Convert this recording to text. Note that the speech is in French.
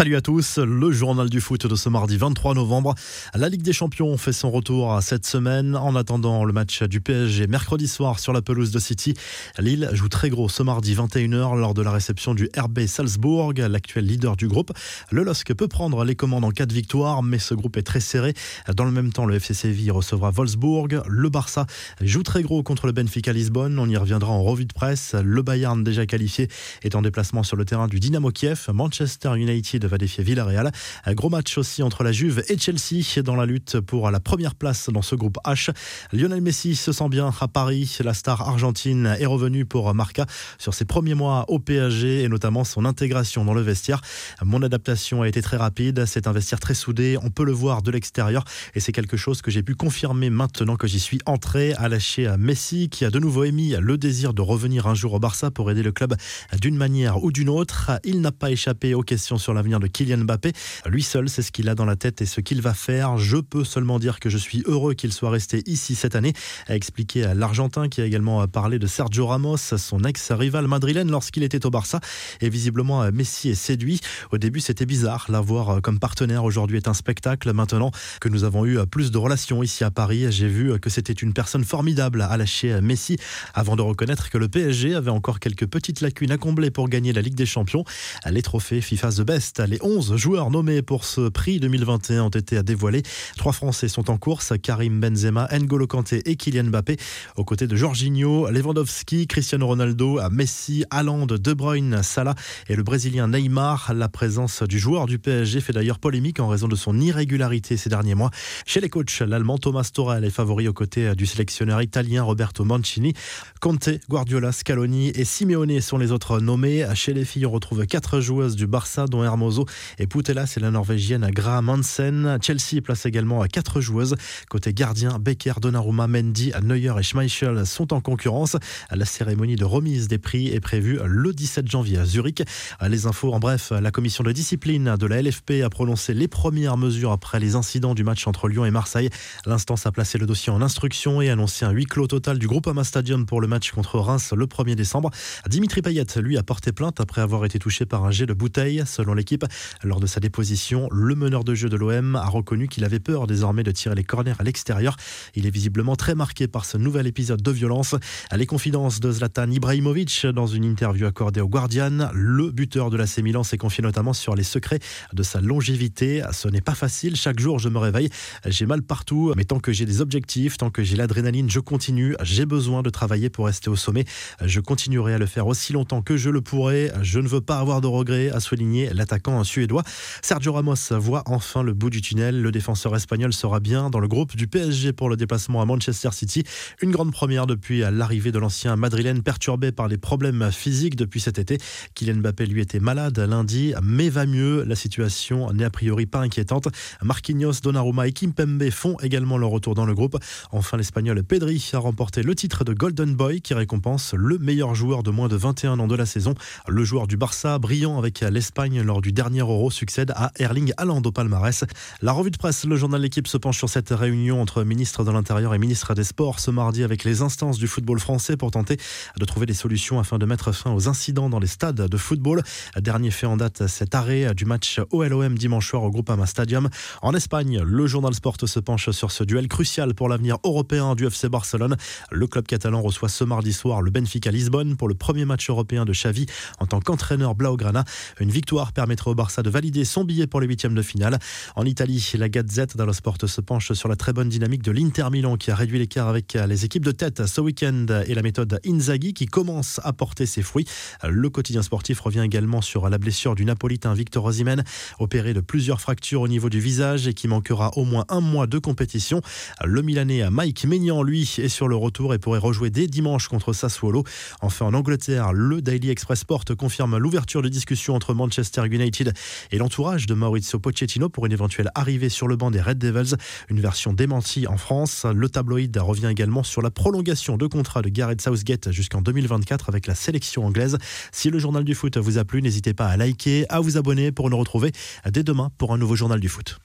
Salut à tous, le journal du foot de ce mardi 23 novembre. La Ligue des Champions fait son retour cette semaine. En attendant le match du PSG mercredi soir sur la pelouse de City, Lille joue très gros ce mardi 21h lors de la réception du RB Salzbourg, l'actuel leader du groupe. Le LOSC peut prendre les commandes en cas de victoire, mais ce groupe est très serré. Dans le même temps, le FC Séville recevra Wolfsburg. Le Barça joue très gros contre le Benfica Lisbonne. On y reviendra en revue de presse. Le Bayern déjà qualifié est en déplacement sur le terrain du Dynamo Kiev. Manchester United défier Villarreal. Un gros match aussi entre la Juve et Chelsea dans la lutte pour la première place dans ce groupe H. Lionel Messi se sent bien à Paris. La star argentine est revenue pour Marca sur ses premiers mois au PSG et notamment son intégration dans le vestiaire. Mon adaptation a été très rapide. C'est un vestiaire très soudé. On peut le voir de l'extérieur et c'est quelque chose que j'ai pu confirmer maintenant que j'y suis entré à lâcher Messi qui a de nouveau émis le désir de revenir un jour au Barça pour aider le club d'une manière ou d'une autre. Il n'a pas échappé aux questions sur l'avenir de Kylian Mbappé. Lui seul c'est ce qu'il a dans la tête et ce qu'il va faire. Je peux seulement dire que je suis heureux qu'il soit resté ici cette année, a expliqué l'Argentin qui a également parlé de Sergio Ramos, son ex-rival madrilène lorsqu'il était au Barça. Et visiblement, Messi est séduit. Au début, c'était bizarre. L'avoir comme partenaire aujourd'hui est un spectacle. Maintenant que nous avons eu plus de relations ici à Paris, j'ai vu que c'était une personne formidable à lâcher Messi avant de reconnaître que le PSG avait encore quelques petites lacunes à combler pour gagner la Ligue des Champions. Les trophées FIFA The Best, les 11 joueurs nommés pour ce prix 2021 ont été dévoilés. Trois Français sont en course, Karim Benzema, N'Golo Kanté et Kylian Mbappé, aux côtés de Jorginho, Lewandowski, Cristiano Ronaldo, Messi, Haaland, De Bruyne, Salah et le Brésilien Neymar. La présence du joueur du PSG fait d'ailleurs polémique en raison de son irrégularité ces derniers mois. Chez les coachs, l'Allemand Thomas Tuchel est favori aux côtés du sélectionneur italien Roberto Mancini. Conte, Guardiola, Scaloni et Simeone sont les autres nommés. Chez les filles, on retrouve quatre joueuses du Barça, dont Et Poutela, c'est la Norvégienne Graham Hansen. Chelsea place également à quatre joueuses. Côté gardien, Becker, Donnarumma, Mendy, Neuer et Schmeichel sont en concurrence. La cérémonie de remise des prix est prévue le 17 janvier à Zurich. Les infos, en bref, la commission de discipline de la LFP a prononcé les premières mesures après les incidents du match entre Lyon et Marseille. L'instance a placé le dossier en instruction et annoncé un huis clos total du Groupama Stadium pour le match contre Reims le 1er décembre. Dimitri Payet, lui, a porté plainte après avoir été touché par un jet de bouteille. Selon l'équipe, lors de sa déposition, le meneur de jeu de l'OM a reconnu qu'il avait peur désormais de tirer les corners à l'extérieur. Il est visiblement très marqué par ce nouvel épisode de violence. Les confidences de Zlatan Ibrahimovic dans une interview accordée au Guardian, le buteur de la Milan s'est confié notamment sur les secrets de sa longévité. Ce n'est pas facile, chaque jour je me réveille, j'ai mal partout, mais tant que j'ai des objectifs, tant que j'ai l'adrénaline, je continue, j'ai besoin de travailler pour rester au sommet. Je continuerai à le faire aussi longtemps que je le pourrai. Je ne veux pas avoir de regrets, a souligné l'attaquant suédois. Sergio Ramos voit enfin le bout du tunnel. Le défenseur espagnol sera bien dans le groupe du PSG pour le déplacement à Manchester City. Une grande première depuis l'arrivée de l'ancien madrilène perturbé par les problèmes physiques depuis cet été. Kylian Mbappé lui était malade lundi, mais va mieux. La situation n'est a priori pas inquiétante. Marquinhos, Donnarumma et Kimpembe font également leur retour dans le groupe. Enfin, l'espagnol Pedri a remporté le titre de Golden Boy qui récompense le meilleur joueur de moins de 21 ans de la saison. Le joueur du Barça, brillant avec l'Espagne lors du dernier Euro, succède à Erling Haaland au palmarès. La revue de presse, le journal L'équipe se penche sur cette réunion entre ministre de l'Intérieur et ministre des Sports ce mardi avec les instances du football français pour tenter de trouver des solutions afin de mettre fin aux incidents dans les stades de football. Dernier fait en date, cet arrêt du match OLOM dimanche soir au Groupama Stadium. En Espagne, le journal Sport se penche sur ce duel crucial pour l'avenir européen du FC Barcelone. Le club catalan reçoit ce mardi soir le Benfica Lisbonne pour le premier match européen de Xavi en tant qu'entraîneur Blaugrana. Une victoire permettrait au Barça de valider son billet pour les huitièmes de finale. En Italie, la Gazette dello Sport se penche sur la très bonne dynamique de l'Inter Milan qui a réduit l'écart avec les équipes de tête ce week-end et la méthode Inzaghi qui commence à porter ses fruits. Le quotidien sportif revient également sur la blessure du Napolitain Victor Osimhen, opéré de plusieurs fractures au niveau du visage et qui manquera au moins un mois de compétition. Le Milanais Mike Maignan, lui, est sur le retour et pourrait rejouer dès dimanche contre Sassuolo. Enfin, en Angleterre, le Daily Express Sport confirme l'ouverture de discussions entre Manchester Et l'entourage de Maurizio Pochettino pour une éventuelle arrivée sur le banc des Red Devils. Une version démentie en France. Le tabloïd revient également sur la prolongation de contrat de Gareth Southgate jusqu'en 2024 avec la sélection anglaise. Si le journal du foot vous a plu, n'hésitez pas à liker, à vous abonner pour nous retrouver dès demain pour un nouveau journal du foot.